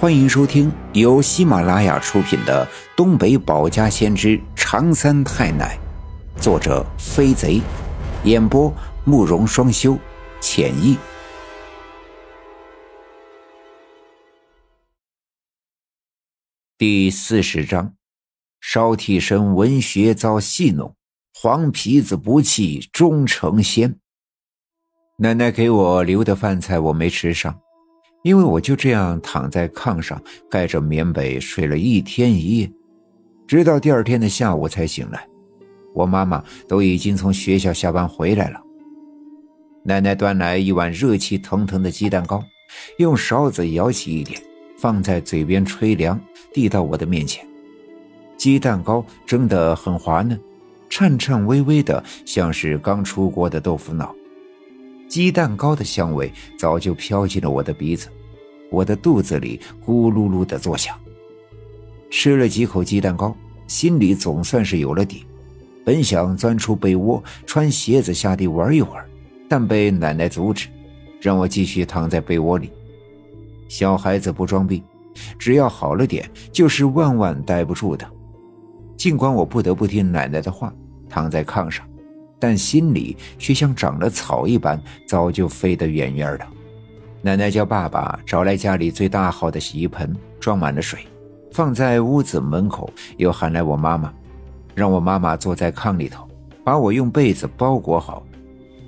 欢迎收听由喜马拉雅出品的《东北保家先知长三太奶》，作者飞贼，演播慕容双修，浅意。第四十章：烧替身文学遭戏弄，黄皮子不弃终成仙。奶奶给我留的饭菜我没吃上。因为我就这样躺在炕上，盖着棉被睡了一天一夜，直到第二天的下午才醒来。我妈妈都已经从学校下班回来了。奶奶端来一碗热气腾腾的鸡蛋糕，用勺子舀起一点，放在嘴边吹凉，递到我的面前。鸡蛋糕蒸得很滑嫩，颤颤巍巍的，像是刚出锅的豆腐脑。鸡蛋糕的香味早就飘进了我的鼻子，我的肚子里咕噜噜的作响。吃了几口鸡蛋糕，心里总算是有了底。本想钻出被窝，穿鞋子下地玩一会儿，但被奶奶阻止，让我继续躺在被窝里。小孩子不装病，只要好了点，就是万万待不住的。尽管我不得不听奶奶的话，躺在炕上。但心里却像长了草一般，早就飞得远远的。奶奶叫爸爸找来家里最大号的洗衣盆，装满了水，放在屋子门口。又喊来我妈妈，让我妈妈坐在炕里头，把我用被子包裹好，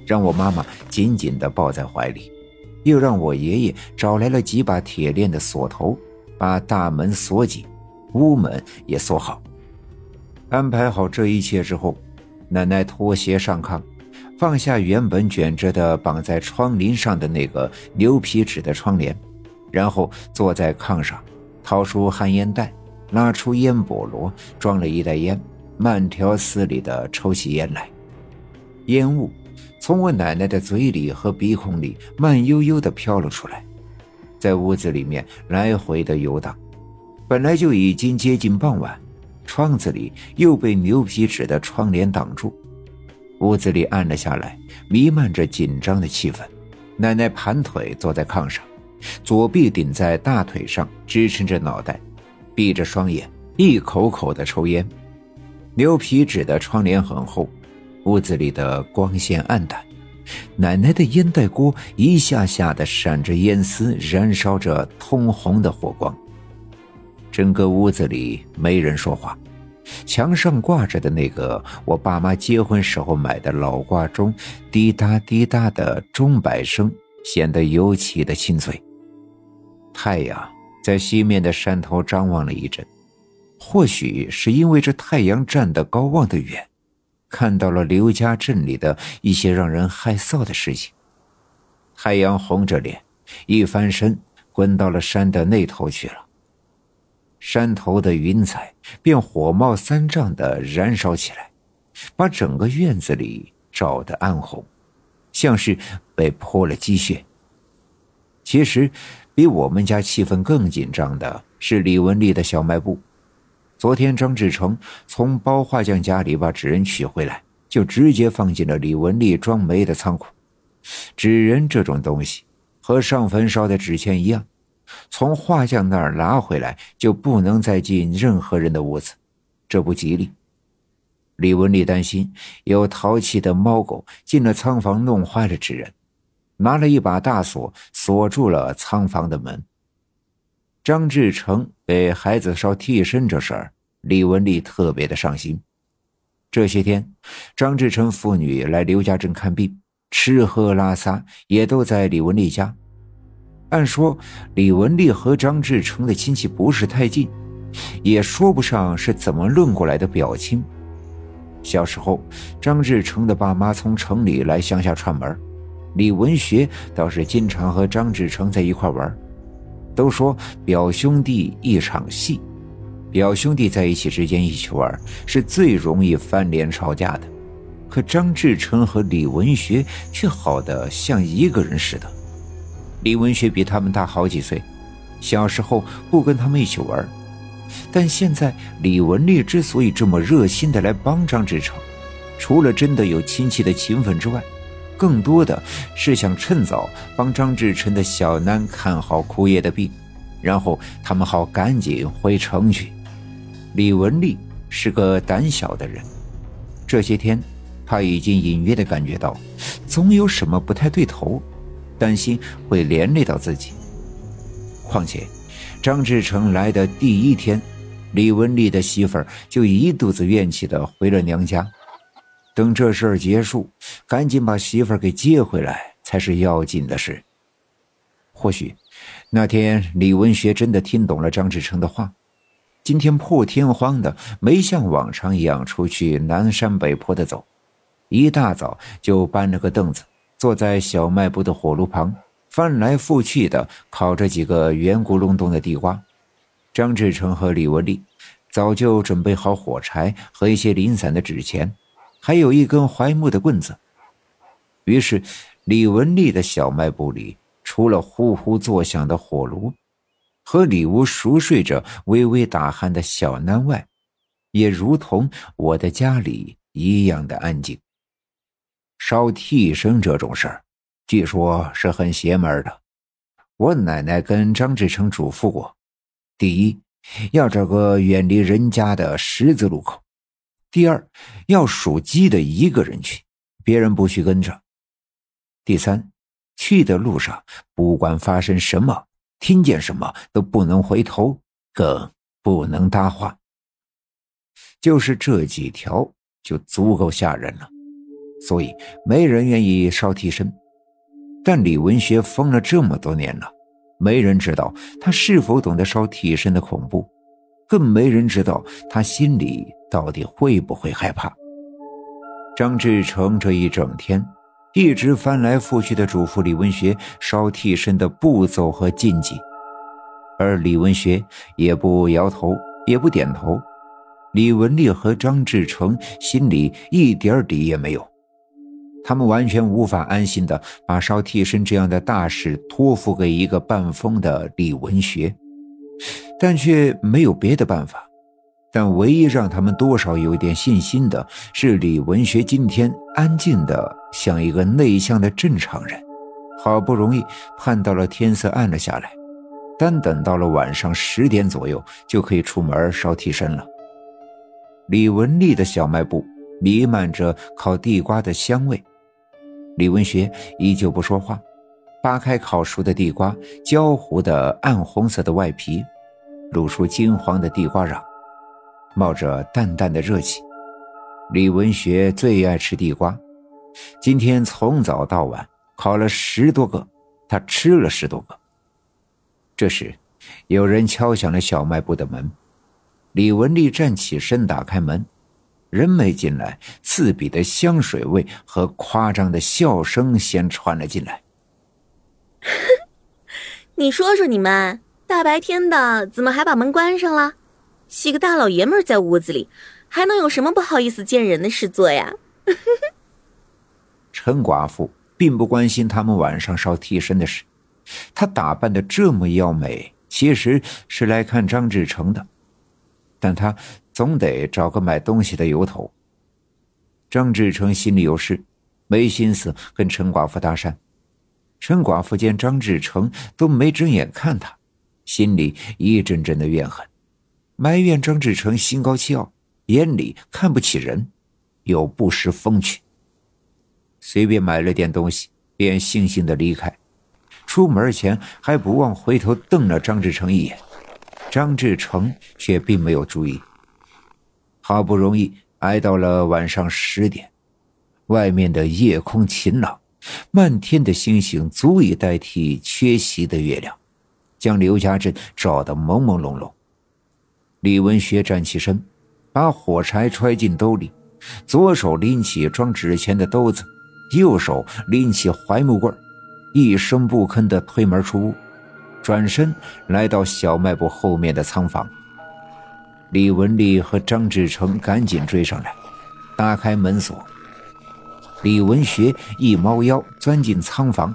让我妈妈紧紧地抱在怀里。又让我爷爷找来了几把铁链的锁头，把大门锁紧，屋门也锁好。安排好这一切之后。奶奶脱鞋上炕，放下原本卷着的绑在窗棂上的那个牛皮纸的窗帘，然后坐在炕上，掏出旱烟袋，拉出烟菠萝，装了一袋烟，慢条斯理地抽起烟来。烟雾从我奶奶的嘴里和鼻孔里慢悠悠地飘了出来，在屋子里面来回的游荡。本来就已经接近傍晚。窗子里又被牛皮纸的窗帘挡住，屋子里暗了下来，弥漫着紧张的气氛。奶奶盘腿坐在炕上，左臂顶在大腿上支撑着脑袋，闭着双眼，一口口的抽烟。牛皮纸的窗帘很厚，屋子里的光线暗淡，奶奶的烟袋锅一下下的闪着烟丝，燃烧着通红的火光。整个屋子里没人说话，墙上挂着的那个我爸妈结婚时候买的老挂钟，滴答滴答的钟摆声显得尤其的清脆。太阳在西面的山头张望了一阵，或许是因为这太阳站得高望得远，看到了刘家镇里的一些让人害臊的事情。太阳红着脸，一翻身滚到了山的那头去了。山头的云彩便火冒三丈的燃烧起来，把整个院子里照得暗红，像是被泼了鸡血。其实，比我们家气氛更紧张的是李文丽的小卖部。昨天张志成从包画匠家里把纸人取回来，就直接放进了李文丽装煤的仓库。纸人这种东西，和上坟烧的纸钱一样。从画匠那儿拿回来，就不能再进任何人的屋子，这不吉利。李文丽担心有淘气的猫狗进了仓房，弄坏了纸人，拿了一把大锁锁住了仓房的门。张志成给孩子烧替身这事儿，李文丽特别的上心。这些天，张志成父女来刘家镇看病，吃喝拉撒也都在李文丽家。按说李文丽和张志成的亲戚不是太近，也说不上是怎么论过来的表亲。小时候，张志成的爸妈从城里来乡下串门，李文学倒是经常和张志成在一块玩。都说表兄弟一场戏，表兄弟在一起之间一起玩是最容易翻脸吵架的，可张志成和李文学却好的像一个人似的。李文学比他们大好几岁，小时候不跟他们一起玩，但现在李文丽之所以这么热心的来帮张志成，除了真的有亲戚的情分之外，更多的是想趁早帮张志成的小囡看好枯叶的病，然后他们好赶紧回城去。李文丽是个胆小的人，这些天他已经隐约的感觉到，总有什么不太对头，担心会连累到自己。况且，张志成来的第一天，李文丽的媳妇儿就一肚子怨气的回了娘家。等这事儿结束，赶紧把媳妇儿给接回来才是要紧的事。或许，那天李文学真的听懂了张志成的话。今天破天荒的，没像往常一样出去南山北坡的走，一大早就搬了个凳子，坐在小卖部的火炉旁。翻来覆去的烤着几个圆咕隆咚的地瓜，张志成和李文丽早就准备好火柴和一些零散的纸钱，还有一根槐木的棍子。于是，李文丽的小卖部里除了呼呼作响的火炉，和里屋熟睡着微微打鼾的小囡外，也如同我的家里一样的安静。烧替身这种事儿。据说是很邪门的，我奶奶跟张志成嘱咐过：第一，要找个远离人家的十字路口；第二，要属鸡的一个人去，别人不许跟着；第三，去的路上不管发生什么，听见什么都不能回头，更不能搭话。就是这几条就足够吓人了，所以没人愿意烧替身。但李文学疯了这么多年了，没人知道他是否懂得烧替身的恐怖，更没人知道他心里到底会不会害怕。张志成这一整天一直翻来覆去的嘱咐李文学烧替身的步骤和禁忌，而李文学也不摇头，也不点头。李文丽和张志成心里一点底也没有。他们完全无法安心的把烧替身这样的大事托付给一个半疯的李文学，但却没有别的办法。但唯一让他们多少有一点信心的是，李文学今天安静的像一个内向的正常人，好不容易盼到了天色暗了下来，但等到了晚上十点左右就可以出门烧替身了。李文丽的小卖部弥漫着烤地瓜的香味。李文学依旧不说话，扒开烤熟的地瓜，焦糊的暗红色的外皮，露出金黄的地瓜瓤，冒着淡淡的热气。李文学最爱吃地瓜，今天从早到晚烤了十多个，他吃了十多个。这时，有人敲响了小卖部的门，李文丽站起身，打开门。人没进来，刺鼻的香水味和夸张的笑声先传了进来。你说说你们，大白天的怎么还把门关上了？几个大老爷们在屋子里，还能有什么不好意思见人的事做呀？陈寡妇并不关心他们晚上烧替身的事，她打扮的这么妖美，其实是来看张志成的，但她。总得找个买东西的由头。张志成心里有事，没心思跟陈寡妇搭讪。陈寡妇见张志成都没睁眼看他，心里一阵阵的怨恨，埋怨张志成心高气傲，眼里看不起人，又不识风趣。随便买了点东西，便悻悻的离开。出门前还不忘回头瞪了张志成一眼，张志成却并没有注意。好不容易挨到了晚上十点，外面的夜空晴朗，漫天的星星足以代替缺席的月亮，将刘家镇照得朦朦胧胧。李文学站起身，把火柴揣进兜里，左手拎起装纸钱的兜子，右手拎起槐木棍一声不吭地推门出屋，转身来到小卖部后面的仓房。李文丽和张志成赶紧追上来，打开门锁。李文学一猫腰钻进仓房，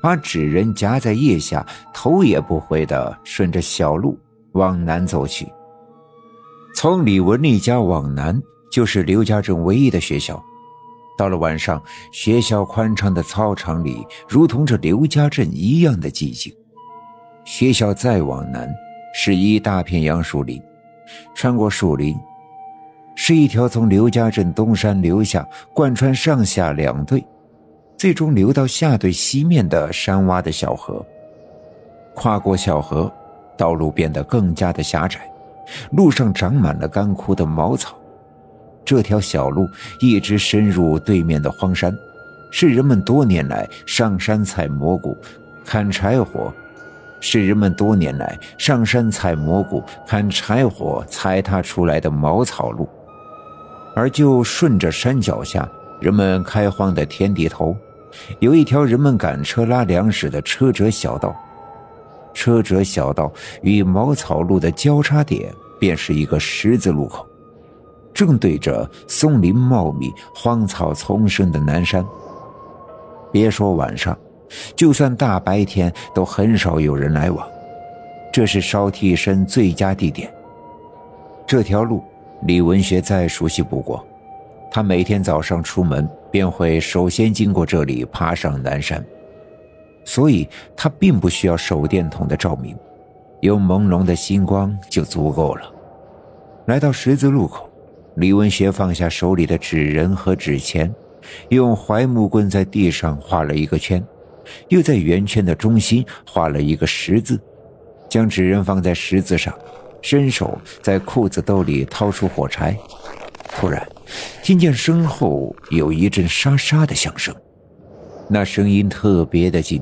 把纸人夹在腋下，头也不回的顺着小路往南走去。从李文丽家往南就是刘家镇唯一的学校。到了晚上，学校宽敞的操场里如同这刘家镇一样的寂静。学校再往南，是一大片杨树林。穿过树林，是一条从刘家镇东山流下，贯穿上下两队，最终流到下队西面的山洼的小河。跨过小河，道路变得更加的狭窄，路上长满了干枯的茅草。这条小路一直深入对面的荒山，是人们多年来上山采蘑菇、砍柴火。是人们多年来上山采蘑菇、砍柴火踩踏出来的茅草路，而就顺着山脚下人们开荒的田地头，有一条人们赶车拉粮食的车辙小道。车辙小道与茅草路的交叉点便是一个十字路口，正对着松林茂密、荒草丛生的南山。别说晚上。就算大白天都很少有人来往，这是烧替身最佳地点。这条路李文学再熟悉不过，他每天早上出门便会首先经过这里，爬上南山，所以他并不需要手电筒的照明，有朦胧的星光就足够了。来到十字路口，李文学放下手里的纸人和纸钱，用槐木棍在地上画了一个圈。又在圆圈的中心画了一个十字，将纸人放在十字上，伸手在裤子兜里掏出火柴。突然，听见身后有一阵沙沙的响声，那声音特别的近，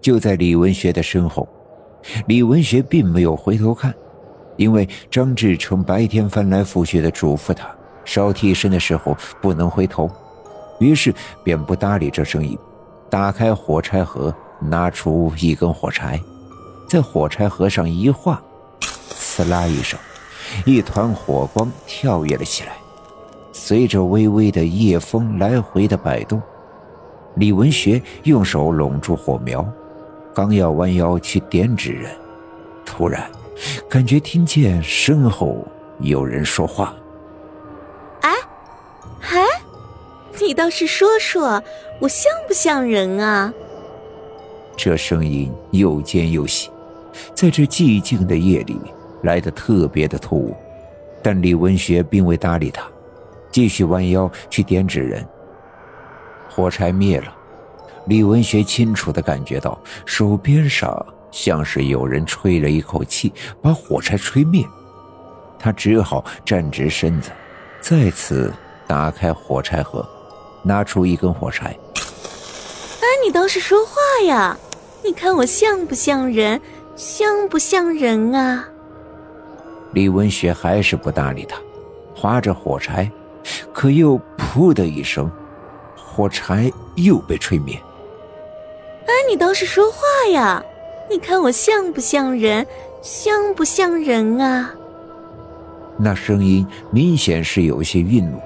就在李文学的身后。李文学并没有回头看，因为张志成白天翻来覆去的嘱咐他烧替身的时候不能回头，于是便不搭理这声音。打开火柴盒，拿出一根火柴，在火柴盒上一画，呲啦一声，一团火光跳跃了起来。随着微微的夜风来回的摆动，李文学用手拢住火苗，刚要弯腰去点纸人，突然感觉听见身后有人说话：“你倒是说说。”我像不像人啊？这声音又尖又细，在这寂静的夜里来得特别的突兀。但李文学并未搭理他，继续弯腰去点纸人。火柴灭了，李文学清楚的感觉到手边上像是有人吹了一口气，把火柴吹灭。他只好站直身子，再次打开火柴盒，拿出一根火柴。哎你倒是说话呀！你看我像不像人？像不像人啊？李文学还是不搭理他，划着火柴，可又“噗”的一声，火柴又被吹灭。哎，你倒是说话呀！你看我像不像人？像不像人啊？那声音明显是有些愠怒，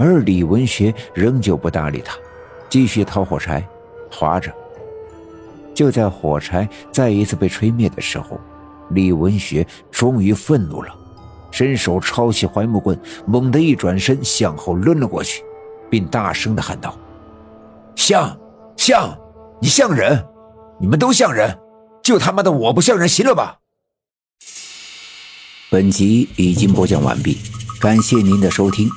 而李文学仍旧不搭理他，继续掏火柴。划着，就在火柴再一次被吹灭的时候，李文学终于愤怒了，伸手抄起槐木棍，猛地一转身向后抡了过去，并大声的喊道：“像，像，你像人，你们都像人，就他妈的我不像人，行了吧？”本集已经播讲完毕，感谢您的收听，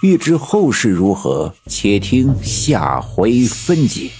欲知后事如何，且听下回分解。